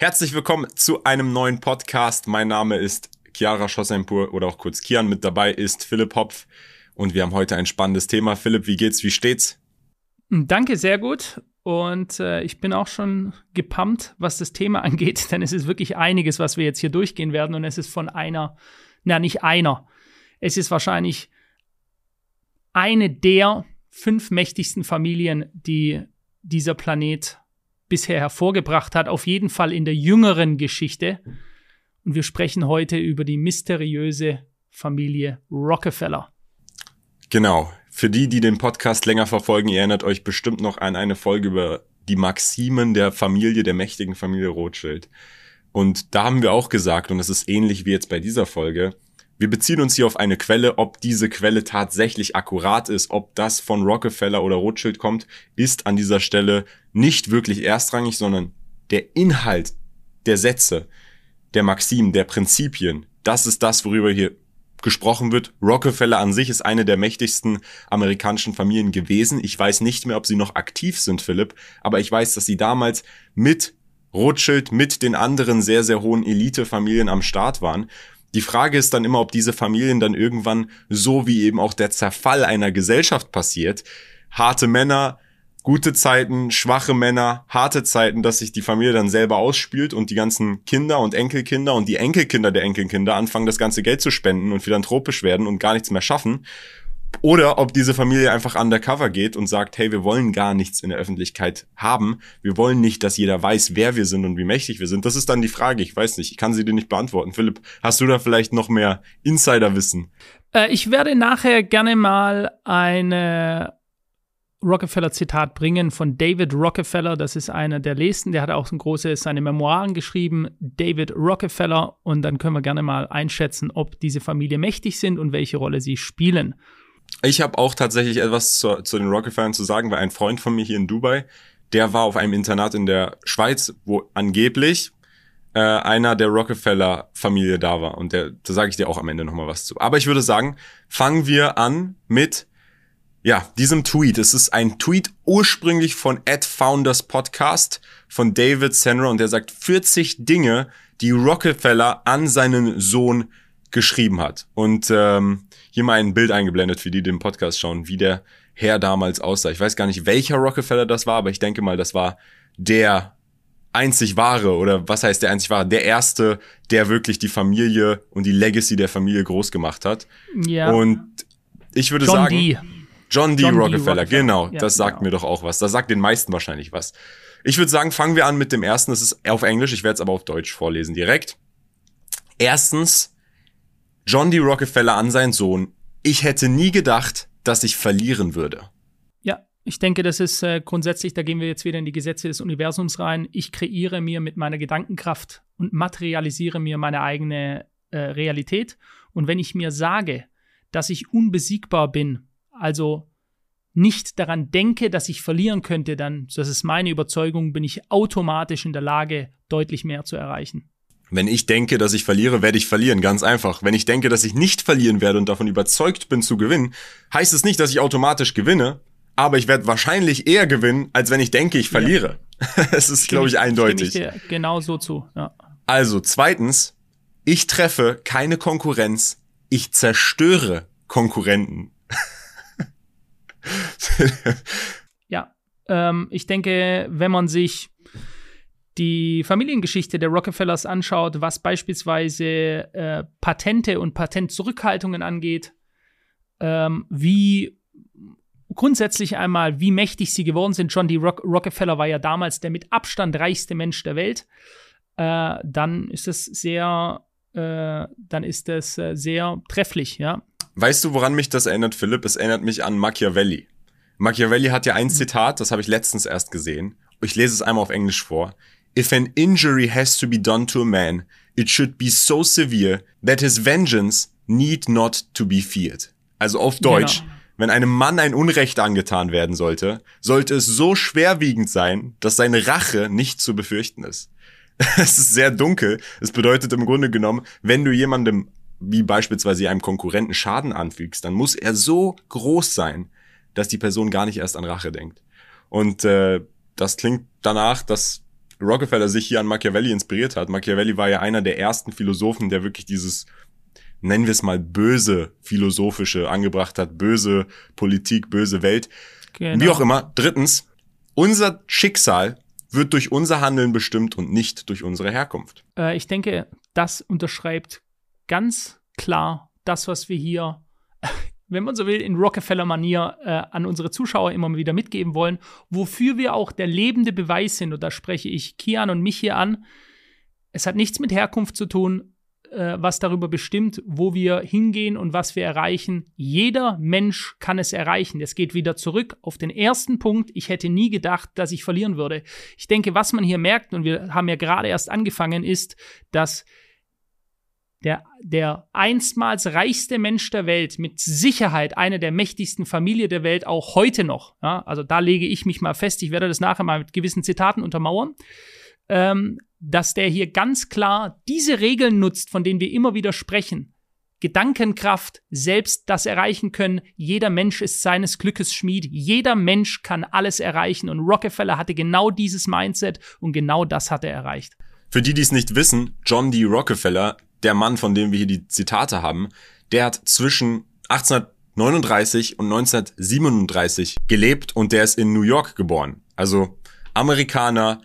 Herzlich willkommen zu einem neuen Podcast. Mein Name ist Chiara Schossenpur oder auch kurz Kian. Mit dabei ist Philipp Hopf und wir haben heute ein spannendes Thema. Philipp, wie geht's? Wie steht's? Danke, sehr gut. Und äh, ich bin auch schon gepumpt, was das Thema angeht, denn es ist wirklich einiges, was wir jetzt hier durchgehen werden. Und es ist von einer, na nicht einer, es ist wahrscheinlich eine der fünf mächtigsten Familien, die dieser Planet bisher hervorgebracht hat, auf jeden Fall in der jüngeren Geschichte. Und wir sprechen heute über die mysteriöse Familie Rockefeller. Genau. Für die, die den Podcast länger verfolgen, ihr erinnert euch bestimmt noch an eine Folge über die Maximen der Familie, der mächtigen Familie Rothschild. Und da haben wir auch gesagt, und es ist ähnlich wie jetzt bei dieser Folge, wir beziehen uns hier auf eine Quelle, ob diese Quelle tatsächlich akkurat ist, ob das von Rockefeller oder Rothschild kommt, ist an dieser Stelle nicht wirklich erstrangig, sondern der Inhalt der Sätze, der Maximen, der Prinzipien, das ist das, worüber hier gesprochen wird. Rockefeller an sich ist eine der mächtigsten amerikanischen Familien gewesen. Ich weiß nicht mehr, ob sie noch aktiv sind, Philipp, aber ich weiß, dass sie damals mit Rothschild, mit den anderen sehr, sehr hohen Elitefamilien am Start waren. Die Frage ist dann immer, ob diese Familien dann irgendwann, so wie eben auch der Zerfall einer Gesellschaft passiert, harte Männer, gute Zeiten, schwache Männer, harte Zeiten, dass sich die Familie dann selber ausspielt und die ganzen Kinder und Enkelkinder und die Enkelkinder der Enkelkinder anfangen, das ganze Geld zu spenden und philanthropisch werden und gar nichts mehr schaffen. Oder ob diese Familie einfach undercover geht und sagt, hey, wir wollen gar nichts in der Öffentlichkeit haben. Wir wollen nicht, dass jeder weiß, wer wir sind und wie mächtig wir sind. Das ist dann die Frage. Ich weiß nicht. Ich kann sie dir nicht beantworten. Philipp, hast du da vielleicht noch mehr Insiderwissen? Äh, ich werde nachher gerne mal eine Rockefeller-Zitat bringen von David Rockefeller. Das ist einer der Lesten. Der hat auch so ein großes, seine Memoiren geschrieben, David Rockefeller. Und dann können wir gerne mal einschätzen, ob diese Familie mächtig sind und welche Rolle sie spielen. Ich habe auch tatsächlich etwas zu, zu den Rockefellern zu sagen, weil ein Freund von mir hier in Dubai, der war auf einem Internat in der Schweiz, wo angeblich äh, einer der Rockefeller-Familie da war. Und der, da sage ich dir auch am Ende nochmal was zu. Aber ich würde sagen, fangen wir an mit ja, diesem Tweet. Es ist ein Tweet ursprünglich von Ed Founders Podcast von David Senra und der sagt 40 Dinge, die Rockefeller an seinen Sohn geschrieben hat. Und ähm, hier mal ein Bild eingeblendet für die, die den Podcast schauen, wie der Herr damals aussah. Ich weiß gar nicht, welcher Rockefeller das war, aber ich denke mal, das war der einzig wahre oder was heißt der einzig wahre? Der erste, der wirklich die Familie und die Legacy der Familie groß gemacht hat. Ja. Und ich würde John sagen, D. John D. John D. Rockefeller, Rockefeller. genau, Ja, das sagt genau. mir doch auch was. Das sagt den meisten wahrscheinlich was. Ich würde sagen, fangen wir an mit dem ersten. Das ist auf Englisch, ich werde es aber auf Deutsch vorlesen direkt. Erstens, John D. Rockefeller an seinen Sohn. Ich hätte nie gedacht, dass ich verlieren würde. Ja, ich denke, das ist äh, grundsätzlich, da gehen wir jetzt wieder in die Gesetze des Universums rein. Ich kreiere mir mit meiner Gedankenkraft und materialisiere mir meine eigene äh, Realität. Und wenn ich mir sage, dass ich unbesiegbar bin, also nicht daran denke, dass ich verlieren könnte, dann, das ist meine Überzeugung, bin ich automatisch in der Lage, deutlich mehr zu erreichen. Wenn ich denke, dass ich verliere, werde ich verlieren. Ganz einfach. Wenn ich denke, dass ich nicht verlieren werde und davon überzeugt bin zu gewinnen, heißt es nicht, dass ich automatisch gewinne, aber ich werde wahrscheinlich eher gewinnen, als wenn ich denke, ich verliere. Es ist, glaube ich, eindeutig. Stimme ich dir genau so zu. Ja. Also, zweitens, ich treffe keine Konkurrenz, ich zerstöre Konkurrenten. Ja, ähm, ich denke, wenn man sich die Familiengeschichte der Rockefellers anschaut, was beispielsweise äh, Patente und Patentzurückhaltungen angeht, ähm, wie grundsätzlich einmal, wie mächtig sie geworden sind. John D. Rock Rockefeller war ja damals der mit Abstand reichste Mensch der Welt. Äh, dann ist es sehr, äh, dann ist es äh, sehr trefflich, ja. Weißt du, woran mich das erinnert, Philipp? Es erinnert mich an Machiavelli. Machiavelli hat ja ein Zitat, das habe ich letztens erst gesehen. Ich lese es einmal auf Englisch vor. If an injury has to be done to a man, it should be so severe that his vengeance need not to be feared. Also auf Deutsch, Genau. wenn einem Mann ein Unrecht angetan werden sollte, sollte es so schwerwiegend sein, dass seine Rache nicht zu befürchten ist. Es ist sehr dunkel. Es bedeutet im Grunde genommen, wenn du jemandem wie beispielsweise einem Konkurrenten Schaden anfügst, dann muss er so groß sein, dass die Person gar nicht erst an Rache denkt. Und äh, das klingt danach, dass Rockefeller sich hier an Machiavelli inspiriert hat. Machiavelli war ja einer der ersten Philosophen, der wirklich dieses, nennen wir es mal, böse philosophische angebracht hat. Böse Politik, böse Welt. Genau. Wie auch immer. Drittens, unser Schicksal wird durch unser Handeln bestimmt und nicht durch unsere Herkunft. Äh, ich denke, das unterschreibt ganz klar das, was wir hier, wenn man so will, in Rockefeller-Manier äh, an unsere Zuschauer immer wieder mitgeben wollen, wofür wir auch der lebende Beweis sind. Und da spreche ich Kian und mich hier an. Es hat nichts mit Herkunft zu tun, äh, was darüber bestimmt, wo wir hingehen und was wir erreichen. Jeder Mensch kann es erreichen. Es geht wieder zurück auf den ersten Punkt. Ich hätte nie gedacht, dass ich verlieren würde. Ich denke, was man hier merkt, und wir haben ja gerade erst angefangen, ist, dass der, der einstmals reichste Mensch der Welt, mit Sicherheit eine der mächtigsten Familien der Welt, auch heute noch, ja, also da lege ich mich mal fest, ich werde das nachher mal mit gewissen Zitaten untermauern, ähm, dass der hier ganz klar diese Regeln nutzt, von denen wir immer wieder sprechen. Gedankenkraft, selbst das erreichen können. Jeder Mensch ist seines Glückes Schmied. Jeder Mensch kann alles erreichen. Und Rockefeller hatte genau dieses Mindset und genau das hat er erreicht. Für die, die es nicht wissen, John D. Rockefeller, der Mann, von dem wir hier die Zitate haben, der hat zwischen 1839 und 1937 gelebt und der ist in New York geboren. Also Amerikaner,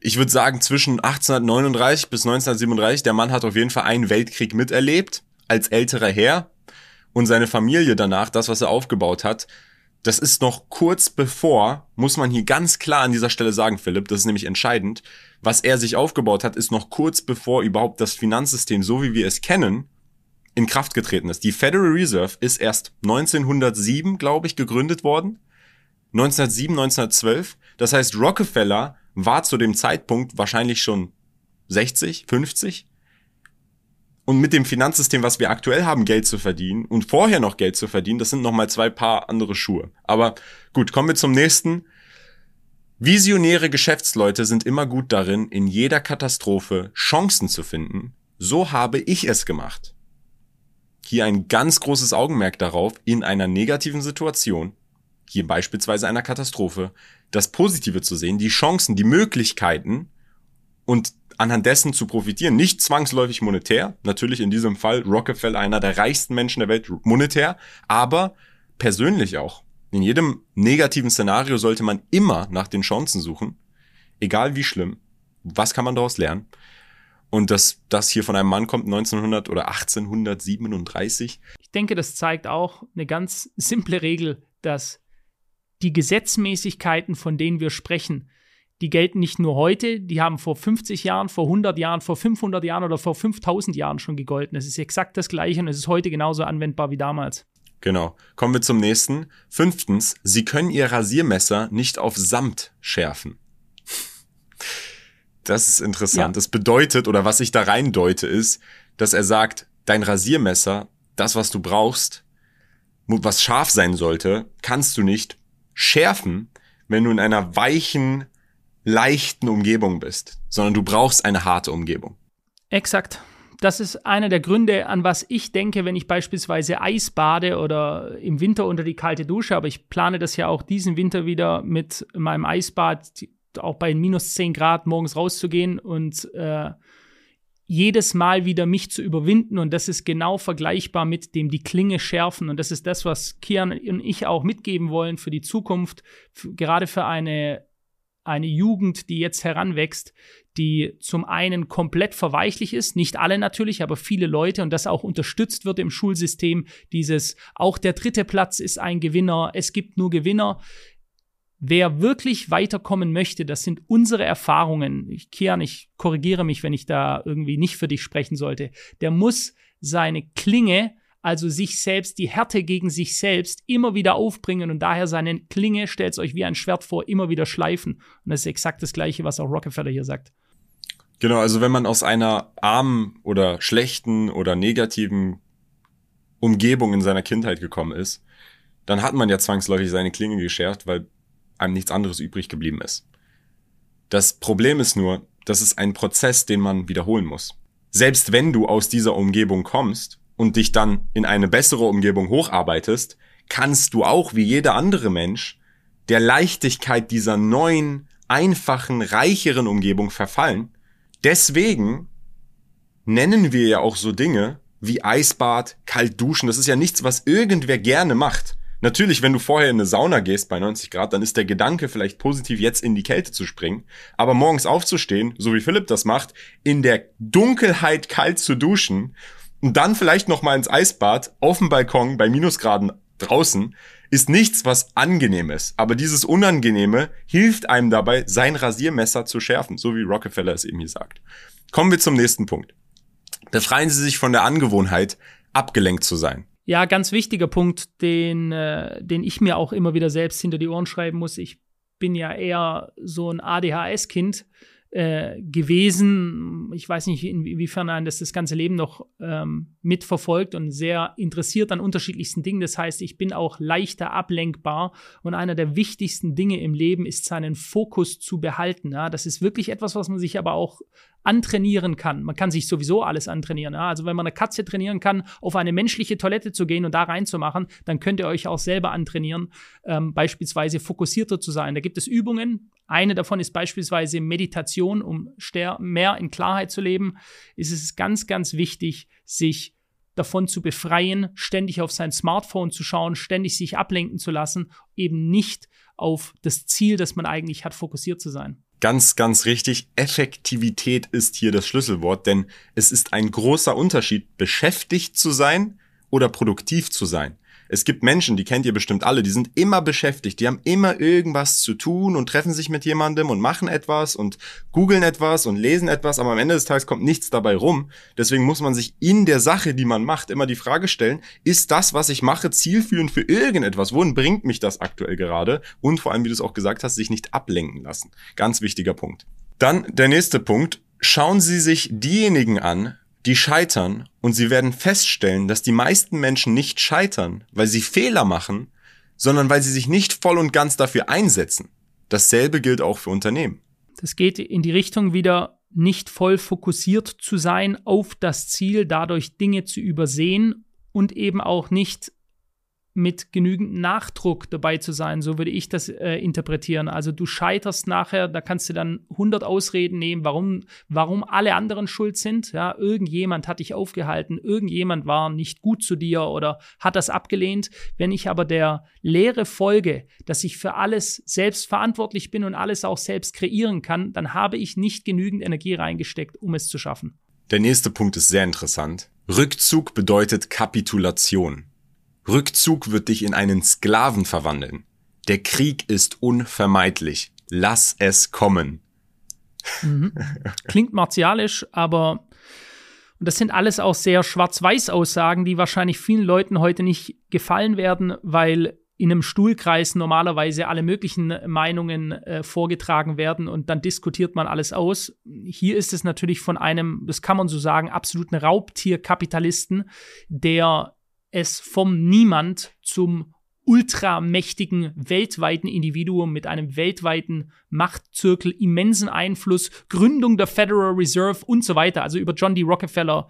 ich würde sagen, zwischen 1839 bis 1937, der Mann hat auf jeden Fall einen Weltkrieg miterlebt, als älterer Herr. Und seine Familie danach, das, was er aufgebaut hat, das ist noch kurz bevor, muss man hier ganz klar an dieser Stelle sagen, Philipp, das ist nämlich entscheidend, was er sich aufgebaut hat, ist noch kurz bevor überhaupt das Finanzsystem, so wie wir es kennen, in Kraft getreten ist. Die Federal Reserve ist erst 1907, glaube ich, gegründet worden. 1907, 1912. Das heißt, Rockefeller war zu dem Zeitpunkt wahrscheinlich schon 60, 50. Und mit dem Finanzsystem, was wir aktuell haben, Geld zu verdienen und vorher noch Geld zu verdienen, das sind nochmal zwei Paar andere Schuhe. Aber gut, kommen wir zum nächsten. Visionäre Geschäftsleute sind immer gut darin, in jeder Katastrophe Chancen zu finden. So habe ich es gemacht. Hier ein ganz großes Augenmerk darauf, in einer negativen Situation hier beispielsweise einer Katastrophe, das Positive zu sehen, die Chancen, die Möglichkeiten und anhand dessen zu profitieren. Nicht zwangsläufig monetär, natürlich in diesem Fall Rockefeller einer der reichsten Menschen der Welt monetär, aber persönlich auch. In jedem negativen Szenario sollte man immer nach den Chancen suchen, egal wie schlimm. Was kann man daraus lernen? Und dass das hier von einem Mann kommt 1900 oder 1837. Ich denke, das zeigt auch eine ganz simple Regel, dass die Gesetzmäßigkeiten, von denen wir sprechen, die gelten nicht nur heute, die haben vor 50 Jahren, vor 100 Jahren, vor 500 Jahren oder vor 5000 Jahren schon gegolten. Es ist exakt das Gleiche und es ist heute genauso anwendbar wie damals. Genau. Kommen wir zum nächsten. Fünftens, Sie können Ihr Rasiermesser nicht auf Samt schärfen. Das ist interessant. Ja. Das bedeutet, oder was ich da rein deute, ist, dass er sagt, dein Rasiermesser, das, was du brauchst, was scharf sein sollte, kannst du nicht schärfen, wenn du in einer weichen, leichten Umgebung bist, sondern du brauchst eine harte Umgebung. Exakt. Das ist einer der Gründe, an was ich denke, wenn ich beispielsweise Eis bade oder im Winter unter die kalte Dusche. Aber ich plane das ja auch diesen Winter wieder mit meinem Eisbad, auch bei minus 10 Grad morgens rauszugehen und äh, jedes Mal wieder mich zu überwinden. Und das ist genau vergleichbar mit dem die Klinge schärfen. Und das ist das, was Kian und ich auch mitgeben wollen für die Zukunft, gerade für eine, eine Jugend, die jetzt heranwächst, die zum einen komplett verweichlich ist, nicht alle natürlich, aber viele Leute und das auch unterstützt wird im Schulsystem. Dieses, auch der dritte Platz ist ein Gewinner, es gibt nur Gewinner. Wer wirklich weiterkommen möchte, das sind unsere Erfahrungen. Ich, Kian, ich korrigiere mich, wenn ich da irgendwie nicht für dich sprechen sollte. Der muss seine Klinge, also sich selbst, die Härte gegen sich selbst, immer wieder aufbringen und daher seine Klinge, stellt euch wie ein Schwert vor, immer wieder schleifen. Und das ist exakt das Gleiche, was auch Rockefeller hier sagt. Genau, also wenn man aus einer armen oder schlechten oder negativen Umgebung in seiner Kindheit gekommen ist, dann hat man ja zwangsläufig seine Klinge geschärft, weil einem nichts anderes übrig geblieben ist. Das Problem ist nur, das ist ein Prozess, den man wiederholen muss. Selbst wenn du aus dieser Umgebung kommst und dich dann in eine bessere Umgebung hocharbeitest, kannst du auch wie jeder andere Mensch der Leichtigkeit dieser neuen einfachen, reicheren Umgebung verfallen. Deswegen nennen wir ja auch so Dinge wie Eisbad, kalt duschen. Das ist ja nichts, was irgendwer gerne macht. Natürlich, wenn du vorher in eine Sauna gehst bei 90 Grad, dann ist der Gedanke vielleicht positiv, jetzt in die Kälte zu springen. Aber morgens aufzustehen, so wie Philipp das macht, in der Dunkelheit kalt zu duschen und dann vielleicht noch mal ins Eisbad auf dem Balkon bei Minusgraden draußen, ist nichts, was angenehm ist. Aber dieses Unangenehme hilft einem dabei, sein Rasiermesser zu schärfen, so wie Rockefeller es eben hier sagt. Kommen wir zum nächsten Punkt. Befreien Sie sich von der Angewohnheit, abgelenkt zu sein. Ja, ganz wichtiger Punkt, den, äh, den ich mir auch immer wieder selbst hinter die Ohren schreiben muss. Ich bin ja eher so ein ADHS-Kind äh, gewesen. Ich weiß nicht, inwiefern ein das das ganze Leben noch ähm, mitverfolgt und sehr interessiert an unterschiedlichsten Dingen. Das heißt, ich bin auch leichter ablenkbar und einer der wichtigsten Dinge im Leben ist, seinen Fokus zu behalten. Ja, das ist wirklich etwas, was man sich aber auch antrainieren kann. Man kann sich sowieso alles antrainieren. Ja? Also wenn man eine Katze trainieren kann, auf eine menschliche Toilette zu gehen und da reinzumachen, dann könnt ihr euch auch selber antrainieren, ähm, beispielsweise fokussierter zu sein. Da gibt es Übungen. Eine davon ist beispielsweise Meditation, um mehr in Klarheit zu leben. Ist es ganz, ganz wichtig, sich davon zu befreien, ständig auf sein Smartphone zu schauen, ständig sich ablenken zu lassen, eben nicht auf das Ziel, das man eigentlich hat, fokussiert zu sein. Ganz, ganz richtig. Effektivität ist hier das Schlüsselwort, denn es ist ein großer Unterschied, beschäftigt zu sein oder produktiv zu sein. Es gibt Menschen, die kennt ihr bestimmt alle, die sind immer beschäftigt, die haben immer irgendwas zu tun und treffen sich mit jemandem und machen etwas und googeln etwas und lesen etwas, aber am Ende des Tages kommt nichts dabei rum. Deswegen muss man sich in der Sache, die man macht, immer die Frage stellen, ist das, was ich mache, zielführend für irgendetwas? Wohin bringt mich das aktuell gerade? Und vor allem, wie du es auch gesagt hast, sich nicht ablenken lassen. Ganz wichtiger Punkt. Dann der nächste Punkt. Schauen Sie sich diejenigen an, die scheitern und sie werden feststellen, dass die meisten Menschen nicht scheitern, weil sie Fehler machen, sondern weil sie sich nicht voll und ganz dafür einsetzen. Dasselbe gilt auch für Unternehmen. Das geht in die Richtung wieder nicht voll fokussiert zu sein auf das Ziel, dadurch Dinge zu übersehen und eben auch nicht mit genügend Nachdruck dabei zu sein, so würde ich das äh, interpretieren. Also du scheiterst nachher, da kannst du dann 100 Ausreden nehmen, warum, warum alle anderen schuld sind. Ja, irgendjemand hat dich aufgehalten, irgendjemand war nicht gut zu dir oder hat das abgelehnt. Wenn ich aber der Lehre folge, dass ich für alles selbst verantwortlich bin und alles auch selbst kreieren kann, dann habe ich nicht genügend Energie reingesteckt, um es zu schaffen. Der nächste Punkt ist sehr interessant. Rückzug bedeutet Kapitulation. Rückzug wird dich in einen Sklaven verwandeln. Der Krieg ist unvermeidlich. Lass es kommen. Mhm. Klingt martialisch, aber das sind alles auch sehr Schwarz-Weiß-Aussagen, die wahrscheinlich vielen Leuten heute nicht gefallen werden, weil in einem Stuhlkreis normalerweise alle möglichen Meinungen äh, vorgetragen werden und dann diskutiert man alles aus. Hier ist es natürlich von einem, das kann man so sagen, absoluten Raubtierkapitalisten, der es vom Niemand zum ultramächtigen weltweiten Individuum mit einem weltweiten Machtzirkel, immensen Einfluss, Gründung der Federal Reserve und so weiter. Also über John D. Rockefeller.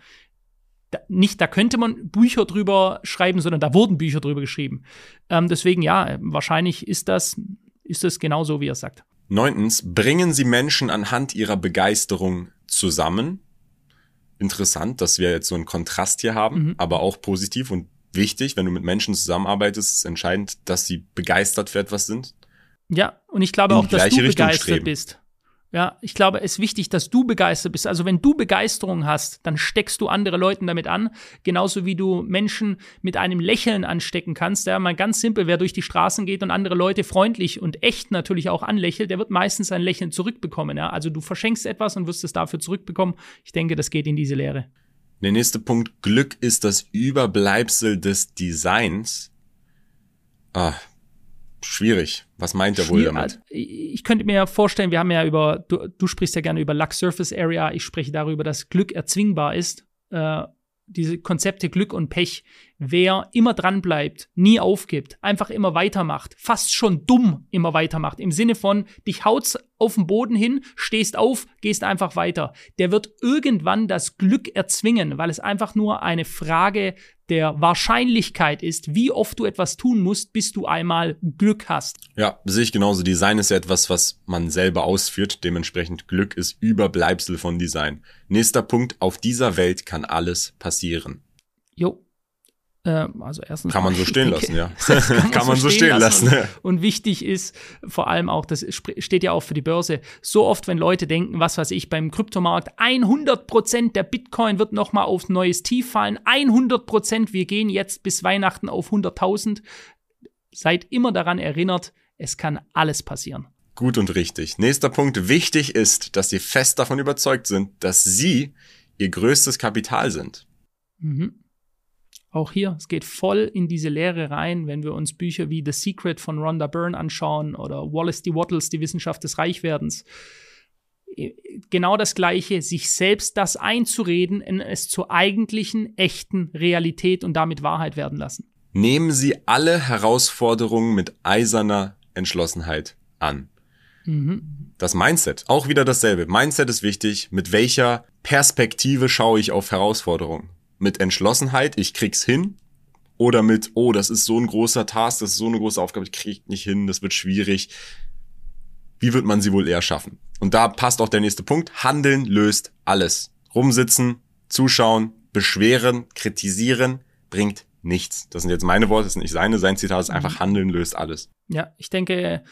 Da, nicht, da könnte man Bücher drüber schreiben, sondern da wurden Bücher drüber geschrieben. Ähm, deswegen ja, wahrscheinlich ist das, ist das genau so, wie er sagt. Neuntens, bringen Sie Menschen anhand ihrer Begeisterung zusammen interessant, dass wir jetzt so einen Kontrast hier haben, mhm. aber auch positiv und wichtig, wenn du mit Menschen zusammenarbeitest, ist entscheidend, dass sie begeistert für etwas sind. Ja, und ich glaube auch, dass du Richtung begeistert streben. bist. Ja, ich glaube, es ist wichtig, dass du begeistert bist. Also wenn du Begeisterung hast, dann steckst du andere Leute damit an, genauso wie du Menschen mit einem Lächeln anstecken kannst. Ja, mal ganz simpel, wer durch die Straßen geht und andere Leute freundlich und echt natürlich auch anlächelt, der wird meistens ein Lächeln zurückbekommen. Ja, also du verschenkst etwas und wirst es dafür zurückbekommen. Ich denke, das geht in diese Lehre. Der nächste Punkt, Glück ist das Überbleibsel des Designs. Ah, schwierig. Was meint er wohl damit? Also, ich könnte mir vorstellen, wir haben ja über, du, du sprichst ja gerne über Luck Surface Area, ich spreche darüber, dass Glück erzwingbar ist. Äh, diese Konzepte Glück und Pech, wer immer dran bleibt, nie aufgibt, einfach immer weitermacht, fast schon dumm immer weitermacht, im Sinne von, dich haut's auf den Boden hin, stehst auf, gehst einfach weiter, der wird irgendwann das Glück erzwingen, weil es einfach nur eine Frage der Wahrscheinlichkeit ist, wie oft du etwas tun musst, bis du einmal Glück hast. Ja, sehe ich genauso. Design ist ja etwas, was man selber ausführt. Dementsprechend Glück ist Überbleibsel von Design. Nächster Punkt. Auf dieser Welt kann alles passieren. Jo, also erstens kann man so stehen lassen, ja. kann, kann man so stehen, lassen. lassen. Und, wichtig ist vor allem auch, das steht ja auch für die Börse, so oft, wenn Leute denken, was weiß ich, beim Kryptomarkt, 100% der Bitcoin wird nochmal auf neues Tief fallen, 100%, wir gehen jetzt bis Weihnachten auf 100.000. Seid immer daran erinnert, es kann alles passieren. Gut und richtig. Nächster Punkt. Wichtig ist, dass Sie fest davon überzeugt sind, dass Sie Ihr größtes Kapital sind. Mhm. Auch hier, es geht voll in diese Lehre rein, wenn wir uns Bücher wie The Secret von Rhonda Byrne anschauen oder Wallace D. Wattles, die Wissenschaft des Reichwerdens. Genau das Gleiche, sich selbst das einzureden, in es zur eigentlichen, echten Realität und damit Wahrheit werden lassen. Nehmen Sie alle Herausforderungen mit eiserner Entschlossenheit an. Mhm. Das Mindset, auch wieder dasselbe. Mindset ist wichtig. Mit welcher Perspektive schaue ich auf Herausforderungen? Mit Entschlossenheit, ich krieg's hin, oder mit, oh, das ist so ein großer Task, das ist so eine große Aufgabe, ich krieg nicht hin, das wird schwierig. Wie wird man sie wohl eher schaffen? Und da passt auch der nächste Punkt. Handeln löst alles. Rumsitzen, zuschauen, beschweren, kritisieren, bringt nichts. Das sind jetzt meine Worte, das sind nicht seine. Sein Zitat ist einfach, mhm. Handeln löst alles. Ja, ich denke,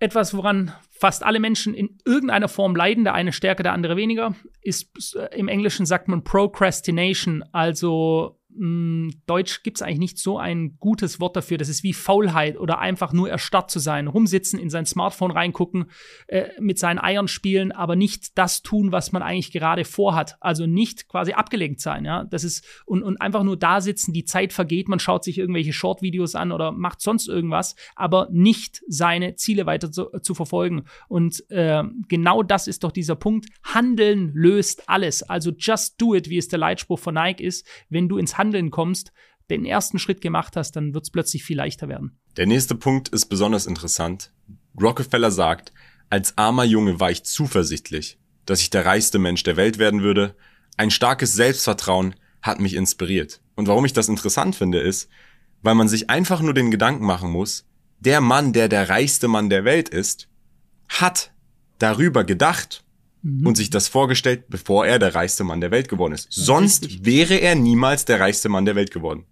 etwas, woran fast alle Menschen in irgendeiner Form leiden, der eine stärker, der andere weniger, ist im Englischen sagt man Procrastination, also mh, Deutsch gibt es eigentlich nicht so ein gutes Wort dafür. Das ist wie Faulheit oder einfach nur erstarrt zu sein. Rumsitzen, in sein Smartphone reingucken, äh, mit seinen Eiern spielen, aber nicht das tun, was man eigentlich gerade vorhat. Also nicht quasi abgelenkt sein, ja. Das ist, und, und einfach nur da sitzen, die Zeit vergeht, man schaut sich irgendwelche Short-Videos an oder macht sonst irgendwas, aber nicht seine Ziele weiter zu, zu verfolgen. Und äh, genau das ist doch dieser Punkt. Handeln löst alles. Also just do it, wie es der Leitspruch von Nike ist. Wenn du ins Handeln Handeln kommst, den ersten Schritt gemacht hast, dann wird es plötzlich viel leichter werden. Der nächste Punkt ist besonders interessant. Rockefeller sagt, als armer Junge war ich zuversichtlich, dass ich der reichste Mensch der Welt werden würde. Ein starkes Selbstvertrauen hat mich inspiriert. Und warum ich das interessant finde, ist, weil man sich einfach nur den Gedanken machen muss, der Mann, der der reichste Mann der Welt ist, hat darüber gedacht mhm. und sich das vorgestellt, bevor er der reichste Mann der Welt geworden ist. Sonst richtig. wäre er niemals der reichste Mann der Welt geworden.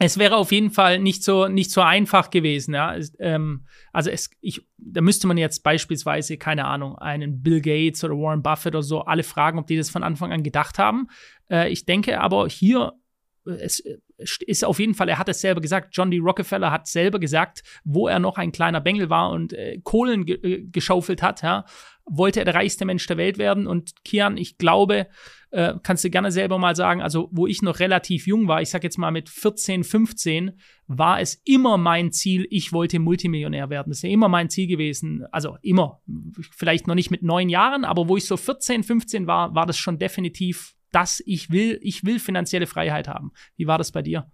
Es wäre auf jeden Fall nicht so nicht so einfach gewesen, ja. Es, ähm, also es, ich, da müsste man jetzt beispielsweise keine Ahnung einen Bill Gates oder Warren Buffett oder so alle fragen, ob die das von Anfang an gedacht haben. Äh, ich denke aber hier es ist auf jeden Fall, er hat es selber gesagt, John D. Rockefeller hat selber gesagt, wo er noch ein kleiner Bengel war und äh, Kohlen ge äh, geschaufelt hat, ja, wollte er der reichste Mensch der Welt werden. Und Kian, ich glaube, äh, kannst du gerne selber mal sagen, also wo ich noch relativ jung war, ich sag jetzt mal mit 14, 15, war es immer mein Ziel, ich wollte Multimillionär werden. Das ist ja immer mein Ziel gewesen. Also immer, vielleicht noch nicht mit neun Jahren, aber wo ich so 14, 15 war, war das schon definitiv das, ich will, ich will finanzielle Freiheit haben. Wie war das bei dir?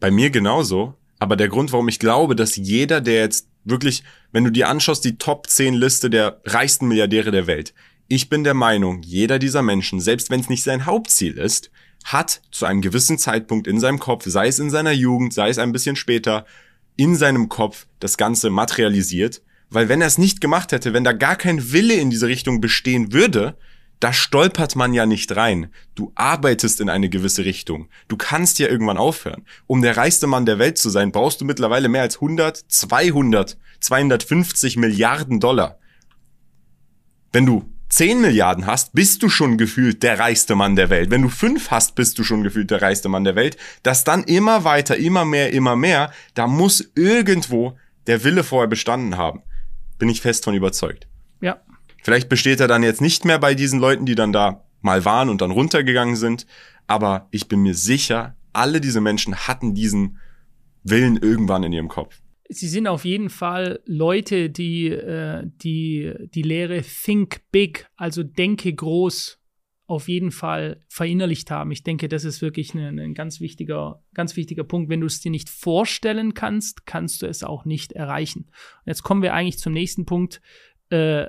Bei mir genauso. Aber der Grund, warum ich glaube, dass jeder, der jetzt wirklich, wenn du dir anschaust, die Top 10 Liste der reichsten Milliardäre der Welt, ich bin der Meinung, jeder dieser Menschen, selbst wenn es nicht sein Hauptziel ist, hat zu einem gewissen Zeitpunkt in seinem Kopf, sei es in seiner Jugend, sei es ein bisschen später, in seinem Kopf das Ganze materialisiert. Weil wenn er es nicht gemacht hätte, wenn da gar kein Wille in diese Richtung bestehen würde, da stolpert man ja nicht rein. Du arbeitest in eine gewisse Richtung. Du kannst ja irgendwann aufhören. Um der reichste Mann der Welt zu sein, brauchst du mittlerweile mehr als 100, 200, 250 Milliarden Dollar. Wenn du 10 Milliarden hast, bist du schon gefühlt der reichste Mann der Welt. Wenn du 5 hast, bist du schon gefühlt der reichste Mann der Welt. Das dann immer weiter, immer mehr, immer mehr, da muss irgendwo der Wille vorher bestanden haben. Bin ich fest von überzeugt. Ja, Vielleicht besteht er dann jetzt nicht mehr bei diesen Leuten, die dann da mal waren und dann runtergegangen sind. Aber ich bin mir sicher, alle diese Menschen hatten diesen Willen irgendwann in ihrem Kopf. Sie sind auf jeden Fall Leute, die äh, die, die Lehre Think Big, also denke groß, auf jeden Fall verinnerlicht haben. Ich denke, das ist wirklich ein, ein ganz wichtiger, ganz wichtiger Punkt. Wenn du es dir nicht vorstellen kannst, kannst du es auch nicht erreichen. Und jetzt kommen wir eigentlich zum nächsten Punkt. Äh,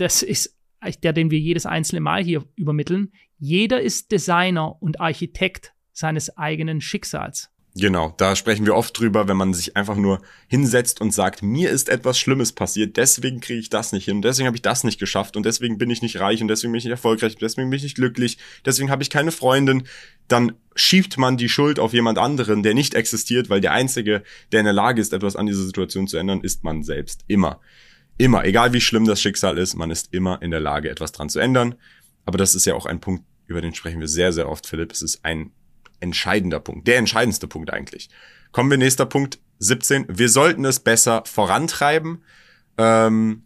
das ist der, den wir jedes einzelne Mal hier übermitteln. Jeder ist Designer und Architekt seines eigenen Schicksals. Genau, da sprechen wir oft drüber, wenn man sich einfach nur hinsetzt und sagt, mir ist etwas Schlimmes passiert, deswegen kriege ich das nicht hin, deswegen habe ich das nicht geschafft und deswegen bin ich nicht reich und deswegen bin ich nicht erfolgreich, deswegen bin ich nicht glücklich, deswegen habe ich keine Freundin, dann schiebt man die Schuld auf jemand anderen, der nicht existiert, weil der einzige, der in der Lage ist, etwas an dieser Situation zu ändern, ist man selbst. Immer. Immer, egal wie schlimm das Schicksal ist, man ist immer in der Lage, etwas dran zu ändern. Aber das ist ja auch ein Punkt, über den sprechen wir sehr, sehr oft, Philipp. Es ist ein entscheidender Punkt, der entscheidendste Punkt eigentlich. Kommen wir nächster Punkt 17. Wir sollten es besser vorantreiben. Ähm,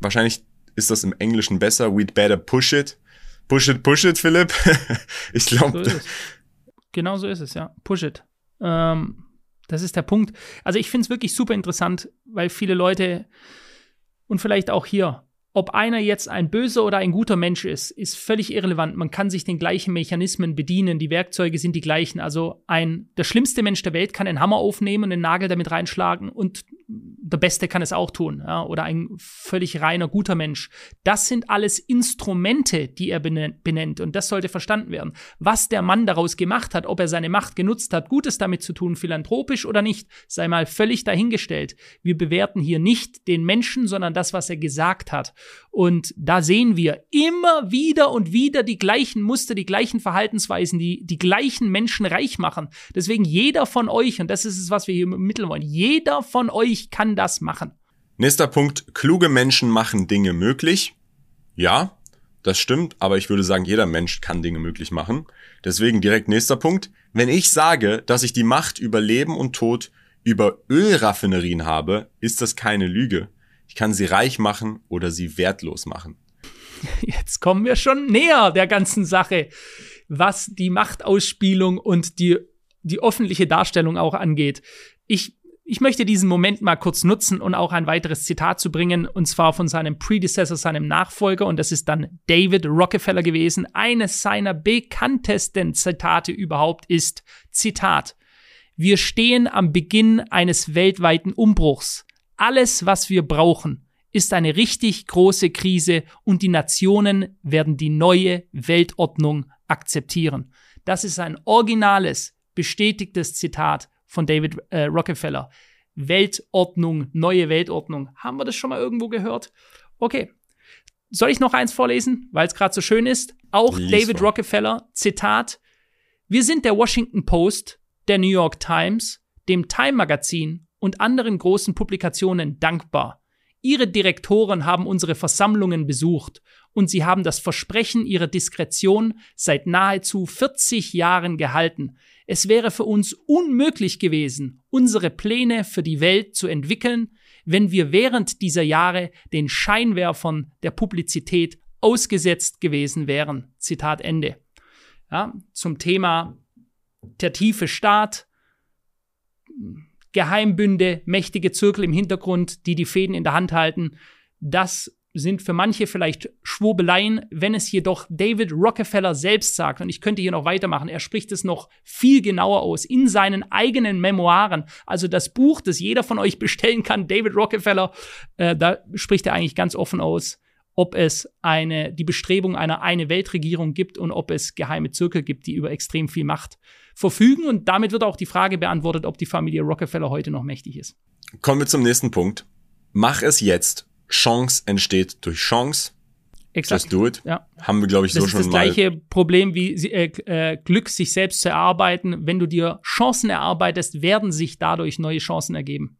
wahrscheinlich ist das im Englischen besser. We'd better push it. Push it, push it, Philipp. ich glaube. So genau so ist es, ja. Push it. Ähm, das ist der Punkt. Also ich finde es wirklich super interessant, weil viele Leute und vielleicht auch hier ob einer jetzt ein böser oder ein guter Mensch ist, ist völlig irrelevant. Man kann sich den gleichen Mechanismen bedienen, die Werkzeuge sind die gleichen. Also ein der schlimmste Mensch der Welt kann einen Hammer aufnehmen, einen Nagel damit reinschlagen und der Beste kann es auch tun, ja, oder ein völlig reiner, guter Mensch. Das sind alles Instrumente, die er benennt, und das sollte verstanden werden. Was der Mann daraus gemacht hat, ob er seine Macht genutzt hat, Gutes damit zu tun, philanthropisch oder nicht, sei mal völlig dahingestellt. Wir bewerten hier nicht den Menschen, sondern das, was er gesagt hat. Und da sehen wir immer wieder und wieder die gleichen Muster, die gleichen Verhaltensweisen, die die gleichen Menschen reich machen. Deswegen jeder von euch, und das ist es, was wir hier ermitteln wollen, jeder von euch kann das machen. Nächster Punkt, kluge Menschen machen Dinge möglich. Ja, das stimmt, aber ich würde sagen, jeder Mensch kann Dinge möglich machen. Deswegen direkt nächster Punkt. Wenn ich sage, dass ich die Macht über Leben und Tod über Ölraffinerien habe, ist das keine Lüge. Ich kann sie reich machen oder sie wertlos machen. Jetzt kommen wir schon näher der ganzen Sache, was die Machtausspielung und die, die öffentliche Darstellung auch angeht. Ich, ich möchte diesen Moment mal kurz nutzen und auch ein weiteres Zitat zu bringen, und zwar von seinem Predecessor, seinem Nachfolger, und das ist dann David Rockefeller gewesen. Eines seiner bekanntesten Zitate überhaupt ist, Zitat, wir stehen am Beginn eines weltweiten Umbruchs. Alles, was wir brauchen, ist eine richtig große Krise und die Nationen werden die neue Weltordnung akzeptieren. Das ist ein originales, bestätigtes Zitat von David äh, Rockefeller. Weltordnung, neue Weltordnung. Haben wir das schon mal irgendwo gehört? Okay. Soll ich noch eins vorlesen, weil es gerade so schön ist? Auch Lies David vor. Rockefeller, Zitat. Wir sind der Washington Post, der New York Times, dem Time Magazin und anderen großen Publikationen dankbar. Ihre Direktoren haben unsere Versammlungen besucht und sie haben das Versprechen ihrer Diskretion seit nahezu 40 Jahren gehalten. Es wäre für uns unmöglich gewesen, unsere Pläne für die Welt zu entwickeln, wenn wir während dieser Jahre den Scheinwerfern der Publizität ausgesetzt gewesen wären. Zitat Ende. Ja, zum Thema der tiefe Staat, Geheimbünde, mächtige Zirkel im Hintergrund, die die Fäden in der Hand halten. Das sind für manche vielleicht Schwurbeleien, wenn es jedoch David Rockefeller selbst sagt, und ich könnte hier noch weitermachen, er spricht es noch viel genauer aus in seinen eigenen Memoiren, also das Buch, das jeder von euch bestellen kann, David Rockefeller, äh, da spricht er eigentlich ganz offen aus, ob es eine, die Bestrebung einer eine Weltregierung gibt und ob es geheime Zirkel gibt, die über extrem viel Macht verfügen. Und damit wird auch die Frage beantwortet, ob die Familie Rockefeller heute noch mächtig ist. Kommen wir zum nächsten Punkt. Mach es jetzt. Chance entsteht durch Chance. Exakt. Just do it. Ja. Haben wir, glaube ich, das so schon mal. Das ist das gleiche Problem wie äh, äh, Glück, sich selbst zu erarbeiten. Wenn du dir Chancen erarbeitest, werden sich dadurch neue Chancen ergeben.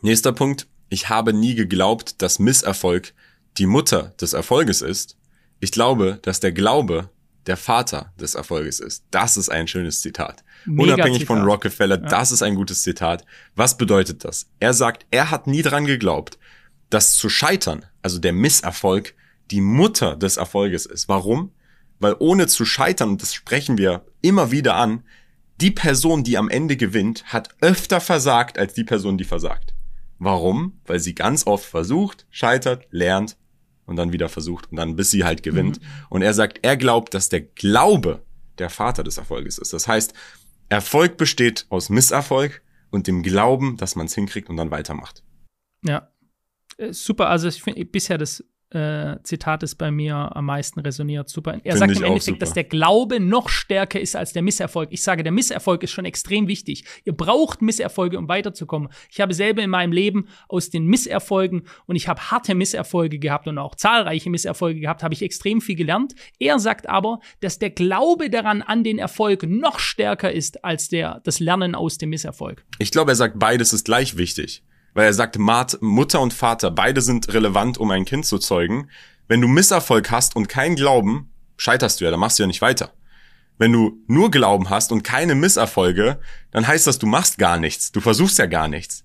Nächster Punkt. Ich habe nie geglaubt, dass Misserfolg die Mutter des Erfolges ist, ich glaube, dass der Glaube der Vater des Erfolges ist. Das ist ein schönes Zitat. Mega Unabhängig Zitat. von Rockefeller, ja. das ist ein gutes Zitat. Was bedeutet das? Er sagt, er hat nie dran geglaubt, dass zu scheitern, also der Misserfolg, die Mutter des Erfolges ist. Warum? Weil ohne zu scheitern, und das sprechen wir immer wieder an, die Person, die am Ende gewinnt, hat öfter versagt als die Person, die versagt. Warum? Weil sie ganz oft versucht, scheitert, lernt und dann wieder versucht und dann bis sie halt gewinnt. Mhm. Und er sagt, er glaubt, dass der Glaube der Vater des Erfolges ist. Das heißt, Erfolg besteht aus Misserfolg und dem Glauben, dass man es hinkriegt und dann weitermacht. Ja, super. Also ich finde bisher das äh, Zitat ist bei mir am meisten resoniert. Super. Er Find sagt im Endeffekt, dass der Glaube noch stärker ist als der Misserfolg. Ich sage, der Misserfolg ist schon extrem wichtig. Ihr braucht Misserfolge, um weiterzukommen. Ich habe selber in meinem Leben aus den Misserfolgen und ich habe harte Misserfolge gehabt und auch zahlreiche Misserfolge gehabt, habe ich extrem viel gelernt. Er sagt aber, dass der Glaube daran an den Erfolg noch stärker ist als der, das Lernen aus dem Misserfolg. Ich glaube, er sagt, beides ist gleich wichtig weil er sagt, Mutter und Vater, beide sind relevant, um ein Kind zu zeugen. Wenn du Misserfolg hast und kein Glauben, scheiterst du ja, dann machst du ja nicht weiter. Wenn du nur Glauben hast und keine Misserfolge, dann heißt das, du machst gar nichts. Du versuchst ja gar nichts.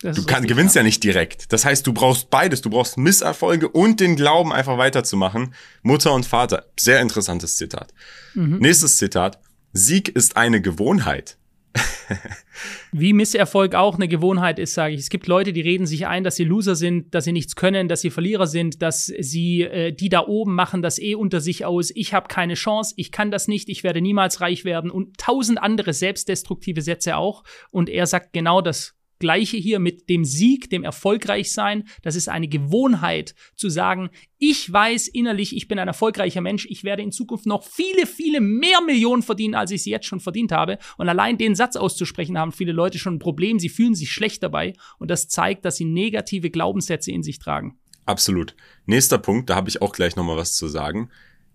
Das du kann, gewinnst ja. ja nicht direkt. Das heißt, du brauchst beides. Du brauchst Misserfolge und den Glauben, einfach weiterzumachen. Mutter und Vater. Sehr interessantes Zitat. Mhm. Nächstes Zitat. Sieg ist eine Gewohnheit. Wie Misserfolg auch eine Gewohnheit ist, sage ich. Es gibt Leute, die reden sich ein, dass sie Loser sind, dass sie nichts können, dass sie Verlierer sind, dass sie äh, die da oben machen das eh unter sich aus. Ich habe keine Chance, ich kann das nicht, ich werde niemals reich werden und tausend andere selbstdestruktive Sätze auch. Und er sagt genau das Gleiche hier mit dem Sieg, dem Erfolgreichsein. Das ist eine Gewohnheit zu sagen, ich weiß innerlich, ich bin ein erfolgreicher Mensch, ich werde in Zukunft noch viele, viele mehr Millionen verdienen, als ich sie jetzt schon verdient habe. Und allein den Satz auszusprechen, haben viele Leute schon ein Problem, sie fühlen sich schlecht dabei. Und das zeigt, dass sie negative Glaubenssätze in sich tragen. Absolut. Nächster Punkt, da habe ich auch gleich nochmal was zu sagen.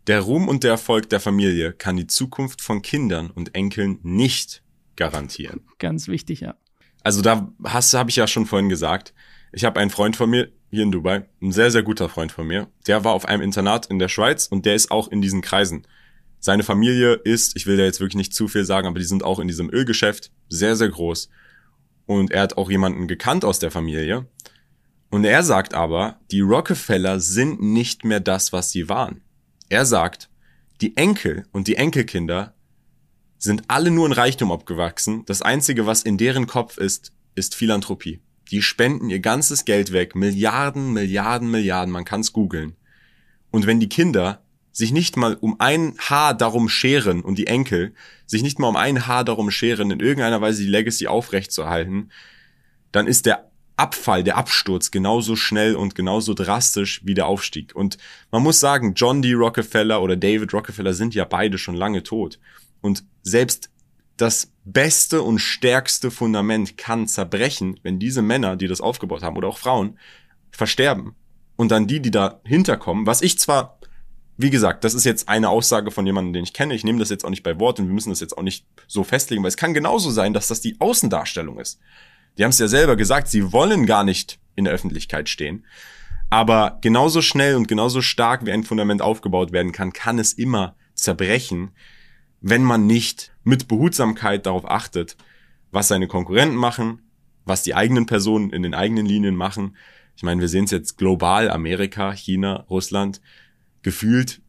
Der Ruhm und der Erfolg der Familie kann die Zukunft von Kindern und Enkeln nicht garantieren. Ganz wichtig, ja also da hast habe ich ja schon vorhin gesagt, ich habe einen Freund von mir hier in Dubai, ein sehr sehr guter Freund von mir, der war auf einem Internat in der Schweiz und der ist auch in diesen Kreisen. Seine Familie ist, ich will da jetzt wirklich nicht zu viel sagen, aber die sind auch in diesem Ölgeschäft sehr sehr groß und er hat auch jemanden gekannt aus der Familie. Und er sagt aber, die Rockefeller sind nicht mehr das, was sie waren. Er sagt, die Enkel und die Enkelkinder sind alle nur in Reichtum abgewachsen. Das Einzige, was in deren Kopf ist, ist Philanthropie. Die spenden ihr ganzes Geld weg, Milliarden, Milliarden, Milliarden, man kann's googeln. Und wenn die Kinder sich nicht mal um ein Haar darum scheren und die Enkel sich nicht mal um ein Haar darum scheren, in irgendeiner Weise die Legacy aufrechtzuerhalten, dann ist der Abfall, der Absturz genauso schnell und genauso drastisch wie der Aufstieg. Und man muss sagen, John D. Rockefeller oder David Rockefeller sind ja beide schon lange tot. Und selbst das beste und stärkste Fundament kann zerbrechen, wenn diese Männer, die das aufgebaut haben, oder auch Frauen, versterben. Und dann die, die dahinter kommen, was ich zwar, wie gesagt, das ist jetzt eine Aussage von jemandem, den ich kenne, ich nehme das jetzt auch nicht bei Wort und wir müssen das jetzt auch nicht so festlegen, weil es kann genauso sein, dass das die Außendarstellung ist. Die haben es ja selber gesagt, sie wollen gar nicht in der Öffentlichkeit stehen. Aber genauso schnell und genauso stark wie ein Fundament aufgebaut werden kann, kann es immer zerbrechen, wenn man nicht mit Behutsamkeit darauf achtet, was seine Konkurrenten machen, was die eigenen Personen in den eigenen Linien machen. Ich meine, wir sehen es jetzt global, Amerika, China, Russland, gefühlt,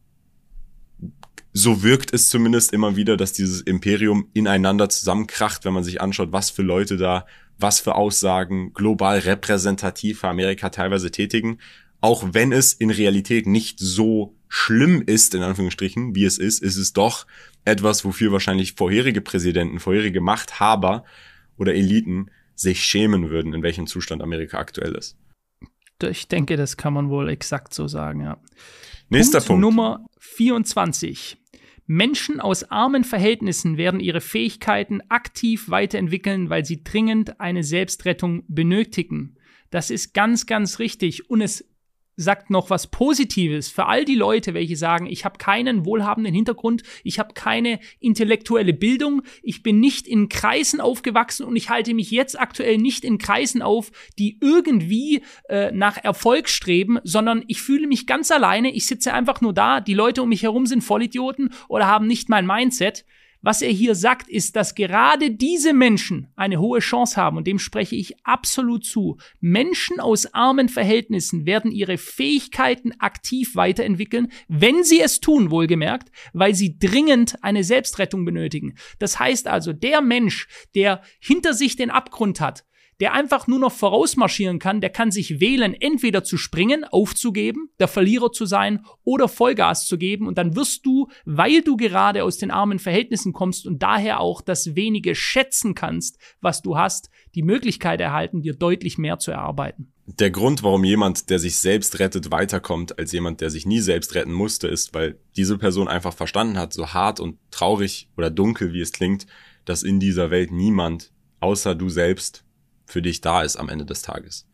so wirkt es zumindest immer wieder, dass dieses Imperium ineinander zusammenkracht, wenn man sich anschaut, was für Leute da, was für Aussagen global repräsentativ für Amerika teilweise tätigen, auch wenn es in Realität nicht so schlimm ist, in Anführungsstrichen, wie es ist, ist es doch etwas, wofür wahrscheinlich vorherige Präsidenten, vorherige Machthaber oder Eliten sich schämen würden, in welchem Zustand Amerika aktuell ist. Ich denke, das kann man wohl exakt so sagen, ja. Nächster Punkt. Punkt. Nummer 24. Menschen aus armen Verhältnissen werden ihre Fähigkeiten aktiv weiterentwickeln, weil sie dringend eine Selbstrettung benötigen. Das ist ganz, ganz richtig. Und es sagt noch was Positives für all die Leute, welche sagen, ich habe keinen wohlhabenden Hintergrund, ich habe keine intellektuelle Bildung, ich bin nicht in Kreisen aufgewachsen und ich halte mich jetzt aktuell nicht in Kreisen auf, die irgendwie äh, nach Erfolg streben, sondern ich fühle mich ganz alleine, ich sitze einfach nur da, die Leute um mich herum sind Vollidioten oder haben nicht mein Mindset. Was er hier sagt, ist, dass gerade diese Menschen eine hohe Chance haben und dem spreche ich absolut zu. Menschen aus armen Verhältnissen werden ihre Fähigkeiten aktiv weiterentwickeln, wenn sie es tun, wohlgemerkt, weil sie dringend eine Selbstrettung benötigen. Das heißt also, der Mensch, der hinter sich den Abgrund hat, der einfach nur noch vorausmarschieren kann, der kann sich wählen, entweder zu springen, aufzugeben, der Verlierer zu sein oder Vollgas zu geben. Und dann wirst du, weil du gerade aus den armen Verhältnissen kommst und daher auch das wenige schätzen kannst, was du hast, die Möglichkeit erhalten, dir deutlich mehr zu erarbeiten. der Grund, warum jemand, der sich selbst rettet, weiterkommt, als jemand, der sich nie selbst retten musste, ist, weil diese Person einfach verstanden hat, so hart und traurig oder dunkel wie es klingt, dass in dieser Welt niemand außer du selbst für dich da ist am Ende des Tages.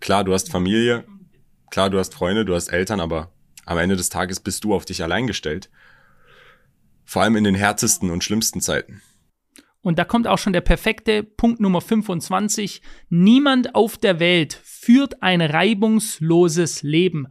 Klar, du hast Familie, klar, du hast Freunde, du hast Eltern, aber am Ende des Tages bist du auf dich allein gestellt. Vor allem in den härtesten und schlimmsten Zeiten. Und da kommt auch schon der perfekte Punkt Nummer 25. Niemand auf der Welt führt ein reibungsloses Leben.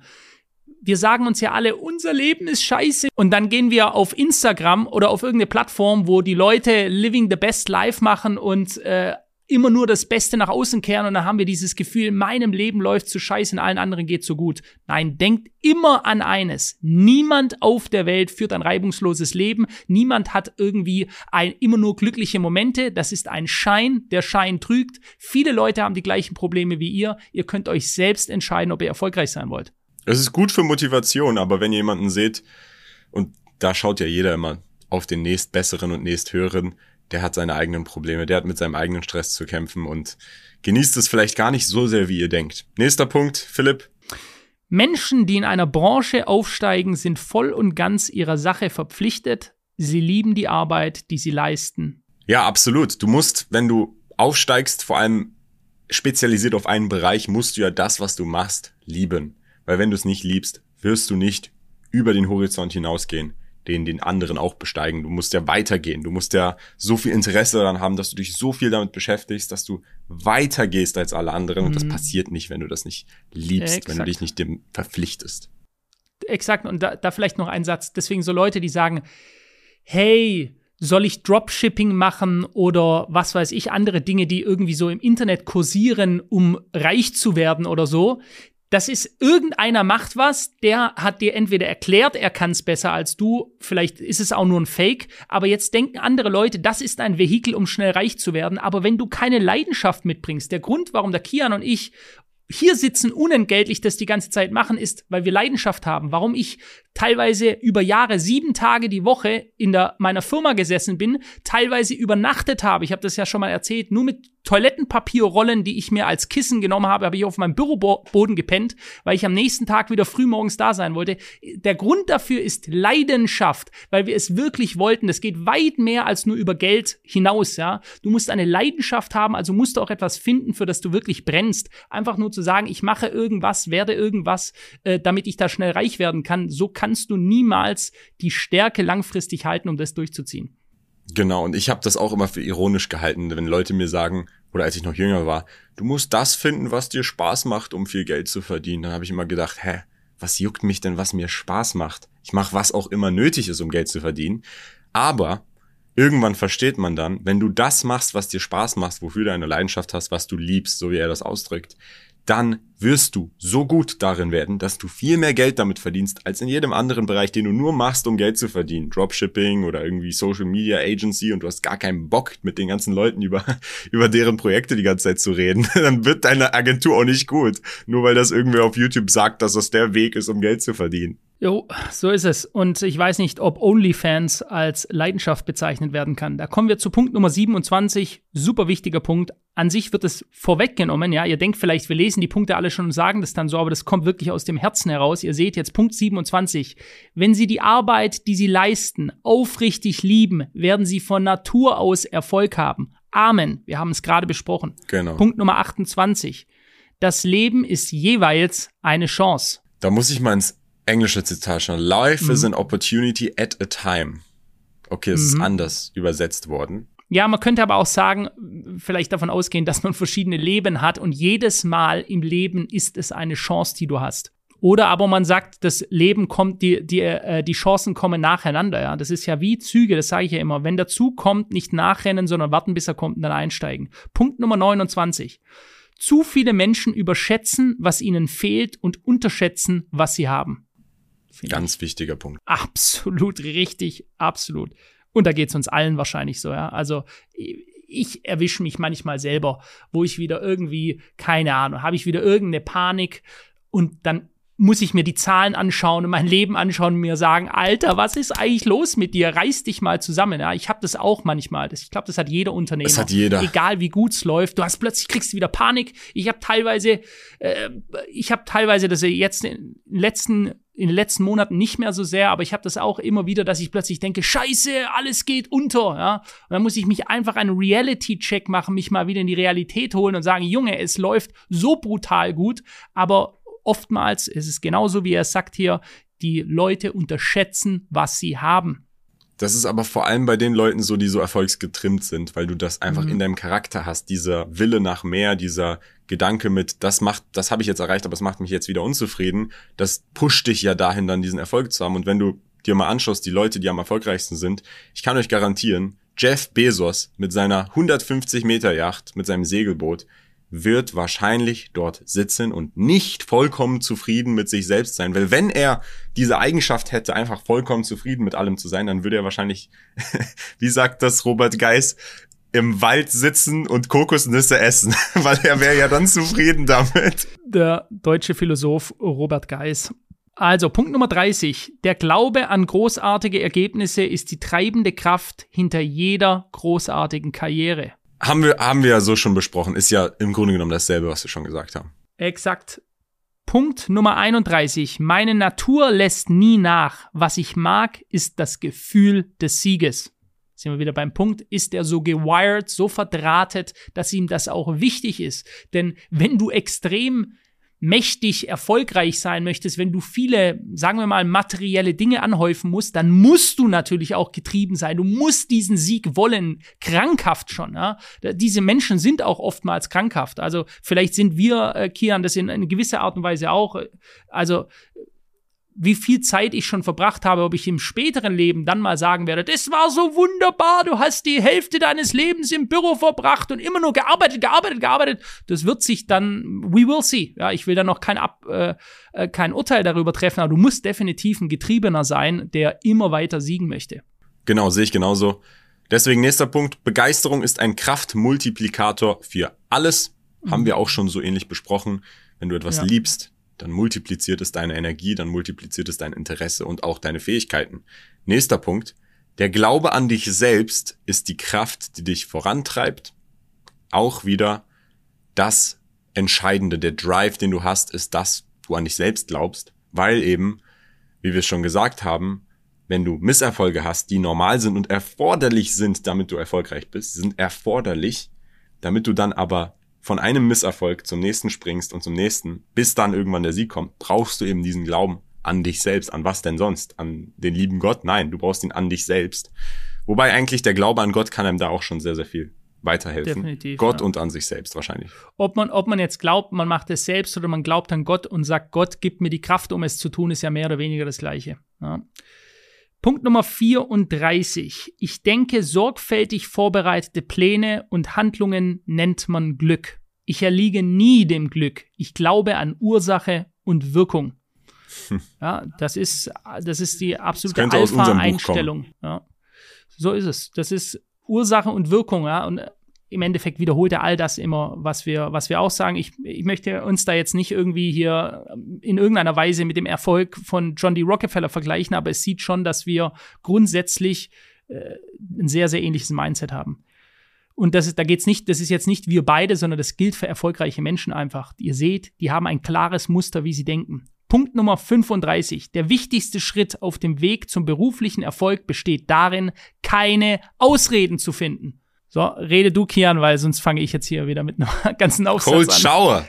Wir sagen uns ja alle, unser Leben ist scheiße. Und dann gehen wir auf Instagram oder auf irgendeine Plattform, wo die Leute Living the Best Life machen und äh, immer nur das Beste nach außen kehren und dann haben wir dieses Gefühl, in meinem Leben läuft zu scheiße, in allen anderen geht so gut. Nein, denkt immer an eines. Niemand auf der Welt führt ein reibungsloses Leben. Niemand hat irgendwie ein, immer nur glückliche Momente. Das ist ein Schein. Der Schein trügt. Viele Leute haben die gleichen Probleme wie ihr. Ihr könnt euch selbst entscheiden, ob ihr erfolgreich sein wollt. Es ist gut für Motivation, aber wenn ihr jemanden seht, und da schaut ja jeder immer auf den nächstbesseren und nächsthöheren, der hat seine eigenen Probleme, der hat mit seinem eigenen Stress zu kämpfen und genießt es vielleicht gar nicht so sehr, wie ihr denkt. Nächster Punkt, Philipp. Menschen, die in einer Branche aufsteigen, sind voll und ganz ihrer Sache verpflichtet. Sie lieben die Arbeit, die sie leisten. Ja, absolut. Du musst, wenn du aufsteigst, vor allem spezialisiert auf einen Bereich, musst du ja das, was du machst, lieben. Weil wenn du es nicht liebst, wirst du nicht über den Horizont hinausgehen den den anderen auch besteigen. Du musst ja weitergehen. Du musst ja so viel Interesse daran haben, dass du dich so viel damit beschäftigst, dass du weitergehst als alle anderen. Mhm. Und das mhm. passiert nicht, wenn du das nicht liebst, Exakt. wenn du dich nicht dem verpflichtest. Exakt. Und da, da vielleicht noch ein Satz. Deswegen so Leute, die sagen, hey, soll ich Dropshipping machen oder was weiß ich, andere Dinge, die irgendwie so im Internet kursieren, um reich zu werden oder so das ist irgendeiner macht was, der hat dir entweder erklärt, er kann es besser als du, vielleicht ist es auch nur ein Fake, aber jetzt denken andere Leute, das ist ein Vehikel, um schnell reich zu werden, aber wenn du keine Leidenschaft mitbringst, der Grund, warum der Kian und ich hier sitzen unentgeltlich das die ganze Zeit machen, ist, weil wir Leidenschaft haben. Warum ich teilweise über Jahre sieben Tage die Woche in der, meiner Firma gesessen bin, teilweise übernachtet habe. Ich habe das ja schon mal erzählt, nur mit Toilettenpapierrollen, die ich mir als Kissen genommen habe, habe ich auf meinem Büroboden gepennt, weil ich am nächsten Tag wieder frühmorgens da sein wollte. Der Grund dafür ist Leidenschaft, weil wir es wirklich wollten. Das geht weit mehr als nur über Geld hinaus, ja. Du musst eine Leidenschaft haben, also musst du auch etwas finden, für das du wirklich brennst. Einfach nur zu sagen, ich mache irgendwas, werde irgendwas, äh, damit ich da schnell reich werden kann. So kannst du niemals die Stärke langfristig halten, um das durchzuziehen. Genau, und ich habe das auch immer für ironisch gehalten, wenn Leute mir sagen, oder als ich noch jünger war, du musst das finden, was dir Spaß macht, um viel Geld zu verdienen. Dann habe ich immer gedacht, hä, was juckt mich denn, was mir Spaß macht? Ich mache was auch immer nötig ist, um Geld zu verdienen. Aber irgendwann versteht man dann, wenn du das machst, was dir Spaß macht, wofür du eine Leidenschaft hast, was du liebst, so wie er das ausdrückt, dann wirst du so gut darin werden, dass du viel mehr Geld damit verdienst, als in jedem anderen Bereich, den du nur machst, um Geld zu verdienen. Dropshipping oder irgendwie Social Media Agency und du hast gar keinen Bock, mit den ganzen Leuten über, über deren Projekte die ganze Zeit zu reden. Dann wird deine Agentur auch nicht gut. Nur weil das irgendwer auf YouTube sagt, dass das der Weg ist, um Geld zu verdienen. Jo, so ist es. Und ich weiß nicht, ob OnlyFans als Leidenschaft bezeichnet werden kann. Da kommen wir zu Punkt Nummer 27. Super wichtiger Punkt. An sich wird es vorweggenommen. Ja, ihr denkt vielleicht, wir lesen die Punkte alle schon und sagen das dann so, aber das kommt wirklich aus dem Herzen heraus. Ihr seht jetzt Punkt 27. Wenn Sie die Arbeit, die Sie leisten, aufrichtig lieben, werden Sie von Natur aus Erfolg haben. Amen. Wir haben es gerade besprochen. Genau. Punkt Nummer 28. Das Leben ist jeweils eine Chance. Da muss ich mal ins englische Zitat schon. Life mhm. is an opportunity at a time. Okay, es mhm. ist anders übersetzt worden. Ja, man könnte aber auch sagen, vielleicht davon ausgehen, dass man verschiedene Leben hat und jedes Mal im Leben ist es eine Chance, die du hast. Oder aber man sagt, das Leben kommt, die, die, äh, die Chancen kommen nacheinander. Ja? Das ist ja wie Züge, das sage ich ja immer. Wenn der Zug kommt, nicht nachrennen, sondern warten, bis er kommt und dann einsteigen. Punkt Nummer 29. Zu viele Menschen überschätzen, was ihnen fehlt und unterschätzen, was sie haben. Ganz wichtiger Punkt. Absolut richtig, absolut. Und da geht es uns allen wahrscheinlich so, ja. Also ich erwische mich manchmal selber, wo ich wieder irgendwie, keine Ahnung, habe ich wieder irgendeine Panik und dann muss ich mir die Zahlen anschauen und mein Leben anschauen und mir sagen, Alter, was ist eigentlich los mit dir? Reiß dich mal zusammen. Ja, ich habe das auch manchmal. Das, ich glaube, das hat jeder Unternehmer. Das hat jeder. Egal wie gut's läuft, du hast plötzlich kriegst du wieder Panik. Ich habe teilweise, äh, ich habe teilweise, dass jetzt in den letzten in den letzten Monaten nicht mehr so sehr, aber ich habe das auch immer wieder, dass ich plötzlich denke, Scheiße, alles geht unter, ja. Und dann muss ich mich einfach einen Reality-Check machen, mich mal wieder in die Realität holen und sagen, Junge, es läuft so brutal gut, aber oftmals ist es genauso, wie er sagt hier, die Leute unterschätzen, was sie haben. Das ist aber vor allem bei den Leuten so, die so erfolgsgetrimmt sind, weil du das einfach mhm. in deinem Charakter hast, dieser Wille nach mehr, dieser Gedanke mit, das macht, das habe ich jetzt erreicht, aber es macht mich jetzt wieder unzufrieden. Das pusht dich ja dahin, dann diesen Erfolg zu haben. Und wenn du dir mal anschaust, die Leute, die am erfolgreichsten sind, ich kann euch garantieren, Jeff Bezos mit seiner 150 Meter Yacht, mit seinem Segelboot, wird wahrscheinlich dort sitzen und nicht vollkommen zufrieden mit sich selbst sein. Weil wenn er diese Eigenschaft hätte, einfach vollkommen zufrieden mit allem zu sein, dann würde er wahrscheinlich, wie sagt das Robert Geis, im Wald sitzen und Kokosnüsse essen, weil er wäre ja dann zufrieden damit. Der deutsche Philosoph Robert Geis. Also Punkt Nummer 30. Der Glaube an großartige Ergebnisse ist die treibende Kraft hinter jeder großartigen Karriere haben wir, haben wir ja so schon besprochen. Ist ja im Grunde genommen dasselbe, was wir schon gesagt haben. Exakt. Punkt Nummer 31. Meine Natur lässt nie nach. Was ich mag, ist das Gefühl des Sieges. Sind wir wieder beim Punkt, ist er so gewired, so verdrahtet, dass ihm das auch wichtig ist. Denn wenn du extrem mächtig erfolgreich sein möchtest, wenn du viele, sagen wir mal, materielle Dinge anhäufen musst, dann musst du natürlich auch getrieben sein. Du musst diesen Sieg wollen, krankhaft schon. Ja? Diese Menschen sind auch oftmals krankhaft. Also vielleicht sind wir, äh, Kian, das in, in gewisser Art und Weise auch. Also wie viel Zeit ich schon verbracht habe, ob ich im späteren Leben dann mal sagen werde, das war so wunderbar, du hast die Hälfte deines Lebens im Büro verbracht und immer nur gearbeitet, gearbeitet, gearbeitet. Das wird sich dann, we will see. Ja, ich will da noch kein, Ab, äh, äh, kein Urteil darüber treffen, aber du musst definitiv ein Getriebener sein, der immer weiter siegen möchte. Genau, sehe ich genauso. Deswegen nächster Punkt. Begeisterung ist ein Kraftmultiplikator für alles. Mhm. Haben wir auch schon so ähnlich besprochen. Wenn du etwas ja. liebst, dann multipliziert es deine Energie, dann multipliziert es dein Interesse und auch deine Fähigkeiten. Nächster Punkt. Der Glaube an dich selbst ist die Kraft, die dich vorantreibt. Auch wieder das Entscheidende, der Drive, den du hast, ist, dass du an dich selbst glaubst, weil eben, wie wir schon gesagt haben, wenn du Misserfolge hast, die normal sind und erforderlich sind, damit du erfolgreich bist, sind erforderlich, damit du dann aber von einem Misserfolg zum nächsten springst und zum nächsten, bis dann irgendwann der Sieg kommt, brauchst du eben diesen Glauben an dich selbst. An was denn sonst? An den lieben Gott? Nein, du brauchst ihn an dich selbst. Wobei eigentlich der Glaube an Gott kann einem da auch schon sehr, sehr viel weiterhelfen. Definitiv, Gott ja. und an sich selbst wahrscheinlich. Ob man, ob man jetzt glaubt, man macht es selbst oder man glaubt an Gott und sagt, Gott gibt mir die Kraft, um es zu tun, ist ja mehr oder weniger das Gleiche. Ja. Punkt Nummer 34. Ich denke, sorgfältig vorbereitete Pläne und Handlungen nennt man Glück. Ich erliege nie dem Glück. Ich glaube an Ursache und Wirkung. Hm. Ja, das ist, das ist die absolute Alpha-Einstellung. Ja. So ist es. Das ist Ursache und Wirkung, ja. Und im Endeffekt wiederholt er all das immer, was wir, was wir auch sagen. Ich, ich möchte uns da jetzt nicht irgendwie hier in irgendeiner Weise mit dem Erfolg von John D. Rockefeller vergleichen, aber es sieht schon, dass wir grundsätzlich äh, ein sehr, sehr ähnliches Mindset haben. Und das ist, da geht's nicht, das ist jetzt nicht wir beide, sondern das gilt für erfolgreiche Menschen einfach. Ihr seht, die haben ein klares Muster, wie sie denken. Punkt Nummer 35. Der wichtigste Schritt auf dem Weg zum beruflichen Erfolg besteht darin, keine Ausreden zu finden. So, rede du, Kian, weil sonst fange ich jetzt hier wieder mit einem ganzen Aufsatz Cold an. Shower.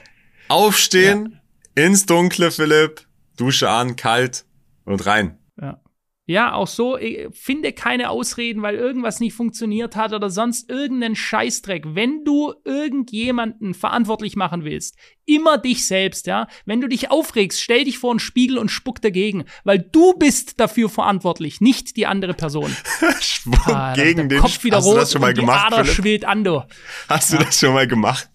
Aufstehen, ja. ins Dunkle, Philipp, Dusche an, kalt und rein. Ja. Ja, auch so, äh, finde keine Ausreden, weil irgendwas nicht funktioniert hat oder sonst irgendeinen Scheißdreck. Wenn du irgendjemanden verantwortlich machen willst, immer dich selbst, ja. Wenn du dich aufregst, stell dich vor einen Spiegel und spuck dagegen, weil du bist dafür verantwortlich, nicht die andere Person. spuck ah, gegen den Kopf wieder Hast rot du das schon mal gemacht, die Ader schwillt an, du. Hast ja. du das schon mal gemacht?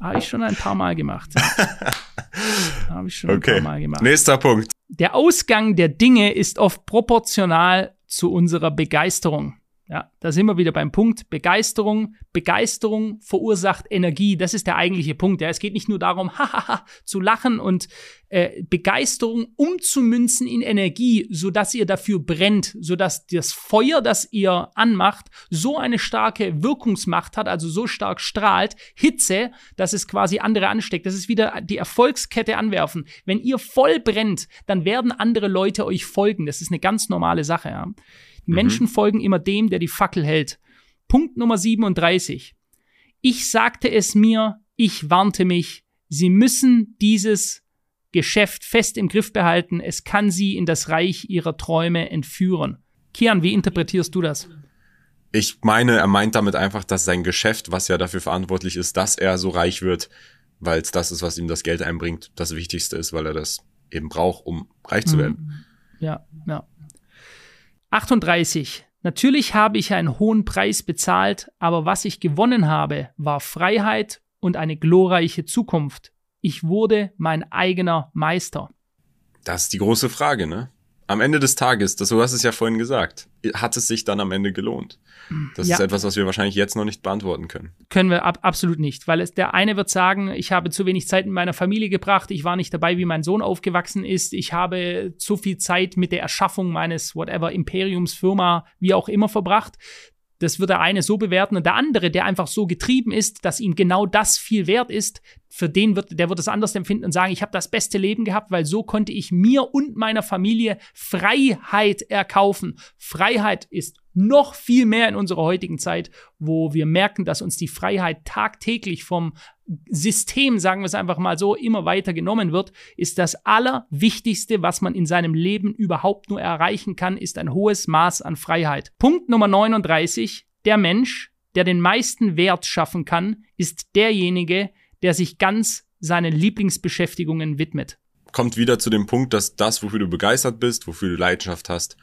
Habe ich schon ein paar Mal gemacht. Habe ich schon okay. ein paar Mal gemacht. Nächster Punkt. Der Ausgang der Dinge ist oft proportional zu unserer Begeisterung. Ja, da sind wir wieder beim Punkt Begeisterung. Begeisterung verursacht Energie. Das ist der eigentliche Punkt. Ja, es geht nicht nur darum, hahaha, zu lachen und äh, Begeisterung umzumünzen in Energie, so dass ihr dafür brennt, so dass das Feuer, das ihr anmacht, so eine starke Wirkungsmacht hat, also so stark strahlt, Hitze, dass es quasi andere ansteckt. Das ist wieder die Erfolgskette anwerfen. Wenn ihr voll brennt, dann werden andere Leute euch folgen. Das ist eine ganz normale Sache. Ja. Mhm. Menschen folgen immer dem, der die Fackel hält. Punkt Nummer 37. Ich sagte es mir, ich warnte mich. Sie müssen dieses Geschäft fest im Griff behalten. Es kann sie in das Reich ihrer Träume entführen. Kian, wie interpretierst du das? Ich meine, er meint damit einfach, dass sein Geschäft, was ja dafür verantwortlich ist, dass er so reich wird, weil es das ist, was ihm das Geld einbringt, das Wichtigste ist, weil er das eben braucht, um reich zu werden. Mhm. Ja, ja. 38. Natürlich habe ich einen hohen Preis bezahlt, aber was ich gewonnen habe, war Freiheit und eine glorreiche Zukunft. Ich wurde mein eigener Meister. Das ist die große Frage, ne? Am Ende des Tages, das, du hast es ja vorhin gesagt, hat es sich dann am Ende gelohnt? Das ja. ist etwas, was wir wahrscheinlich jetzt noch nicht beantworten können. Können wir ab, absolut nicht, weil es, der eine wird sagen, ich habe zu wenig Zeit mit meiner Familie gebracht, ich war nicht dabei, wie mein Sohn aufgewachsen ist, ich habe zu viel Zeit mit der Erschaffung meines whatever Imperiumsfirma, wie auch immer verbracht. Das wird der eine so bewerten und der andere, der einfach so getrieben ist, dass ihm genau das viel wert ist, für den wird, der wird es anders empfinden und sagen, ich habe das beste Leben gehabt, weil so konnte ich mir und meiner Familie Freiheit erkaufen. Freiheit ist noch viel mehr in unserer heutigen Zeit, wo wir merken, dass uns die Freiheit tagtäglich vom System, sagen wir es einfach mal so, immer weiter genommen wird, ist das Allerwichtigste, was man in seinem Leben überhaupt nur erreichen kann, ist ein hohes Maß an Freiheit. Punkt Nummer 39. Der Mensch, der den meisten Wert schaffen kann, ist derjenige, der sich ganz seinen Lieblingsbeschäftigungen widmet. Kommt wieder zu dem Punkt, dass das, wofür du begeistert bist, wofür du Leidenschaft hast,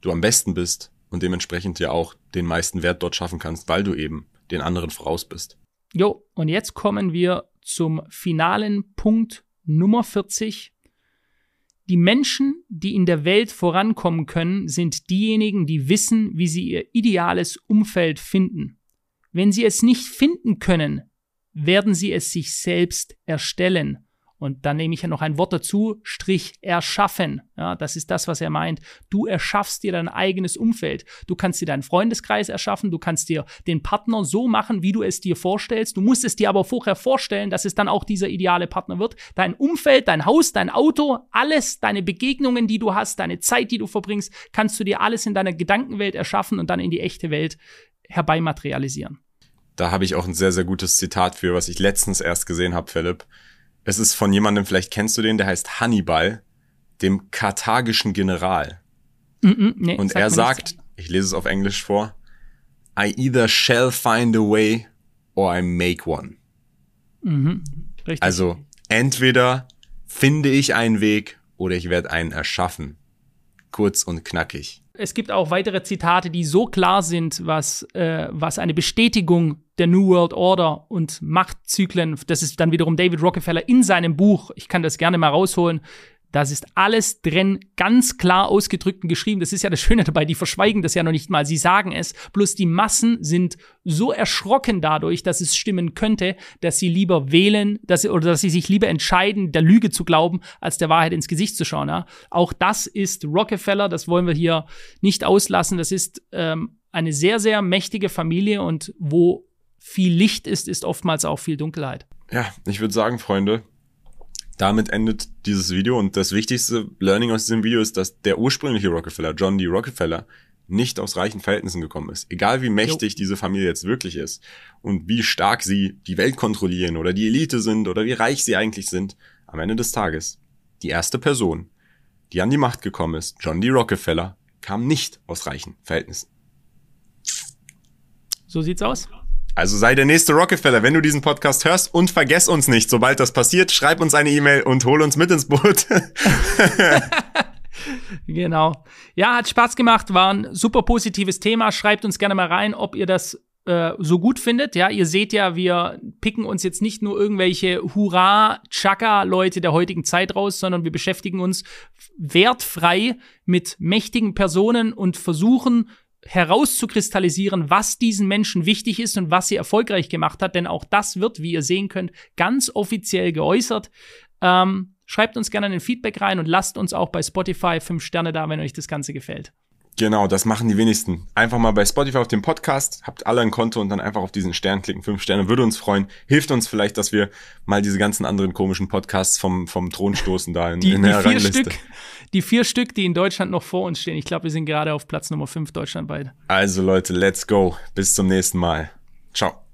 du am besten bist und dementsprechend ja auch den meisten Wert dort schaffen kannst, weil du eben den anderen voraus bist. Jo, und jetzt kommen wir zum finalen Punkt Nummer 40. Die Menschen, die in der Welt vorankommen können, sind diejenigen, die wissen, wie sie ihr ideales Umfeld finden. Wenn sie es nicht finden können, werden sie es sich selbst erstellen. Und dann nehme ich ja noch ein Wort dazu, Strich erschaffen. Ja, das ist das, was er meint. Du erschaffst dir dein eigenes Umfeld. Du kannst dir deinen Freundeskreis erschaffen, du kannst dir den Partner so machen, wie du es dir vorstellst. Du musst es dir aber vorher vorstellen, dass es dann auch dieser ideale Partner wird. Dein Umfeld, dein Haus, dein Auto, alles, deine Begegnungen, die du hast, deine Zeit, die du verbringst, kannst du dir alles in deiner Gedankenwelt erschaffen und dann in die echte Welt herbeimaterialisieren. Da habe ich auch ein sehr, sehr gutes Zitat für, was ich letztens erst gesehen habe, Philipp. Es ist von jemandem, vielleicht kennst du den, der heißt Hannibal, dem karthagischen General. Mm -mm, nee, und er sagt, nichts. ich lese es auf Englisch vor, I either shall find a way or I make one. Mhm, also entweder finde ich einen Weg oder ich werde einen erschaffen. Kurz und knackig es gibt auch weitere Zitate, die so klar sind, was, äh, was eine Bestätigung der New World Order und Machtzyklen, das ist dann wiederum David Rockefeller in seinem Buch, ich kann das gerne mal rausholen, das ist alles drin, ganz klar ausgedrückt und geschrieben. Das ist ja das Schöne dabei, die verschweigen das ja noch nicht mal, sie sagen es. Bloß die Massen sind so erschrocken dadurch, dass es stimmen könnte, dass sie lieber wählen, dass sie, oder dass sie sich lieber entscheiden, der Lüge zu glauben, als der Wahrheit ins Gesicht zu schauen. Ja? Auch das ist Rockefeller, das wollen wir hier nicht auslassen. Das ist ähm, eine sehr, sehr mächtige Familie und wo viel Licht ist, ist oftmals auch viel Dunkelheit. Ja, ich würde sagen, Freunde, damit endet dieses Video und das wichtigste Learning aus diesem Video ist, dass der ursprüngliche Rockefeller, John D. Rockefeller, nicht aus reichen Verhältnissen gekommen ist. Egal wie mächtig jo. diese Familie jetzt wirklich ist und wie stark sie die Welt kontrollieren oder die Elite sind oder wie reich sie eigentlich sind, am Ende des Tages, die erste Person, die an die Macht gekommen ist, John D. Rockefeller, kam nicht aus reichen Verhältnissen. So sieht's aus. Also sei der nächste Rockefeller, wenn du diesen Podcast hörst und vergess uns nicht. Sobald das passiert, schreib uns eine E-Mail und hol uns mit ins Boot. genau. Ja, hat Spaß gemacht, war ein super positives Thema. Schreibt uns gerne mal rein, ob ihr das äh, so gut findet. Ja, ihr seht ja, wir picken uns jetzt nicht nur irgendwelche Hurra-Chaka-Leute der heutigen Zeit raus, sondern wir beschäftigen uns wertfrei mit mächtigen Personen und versuchen herauszukristallisieren, was diesen Menschen wichtig ist und was sie erfolgreich gemacht hat. Denn auch das wird, wie ihr sehen könnt, ganz offiziell geäußert. Ähm, schreibt uns gerne ein Feedback rein und lasst uns auch bei Spotify fünf Sterne da, wenn euch das Ganze gefällt. Genau, das machen die wenigsten. Einfach mal bei Spotify auf dem Podcast, habt alle ein Konto und dann einfach auf diesen Stern klicken. Fünf Sterne würde uns freuen. Hilft uns vielleicht, dass wir mal diese ganzen anderen komischen Podcasts vom, vom Thron stoßen da in, die, in der vier Stück, Die vier Stück, die in Deutschland noch vor uns stehen. Ich glaube, wir sind gerade auf Platz Nummer fünf deutschlandweit. Also Leute, let's go. Bis zum nächsten Mal. Ciao.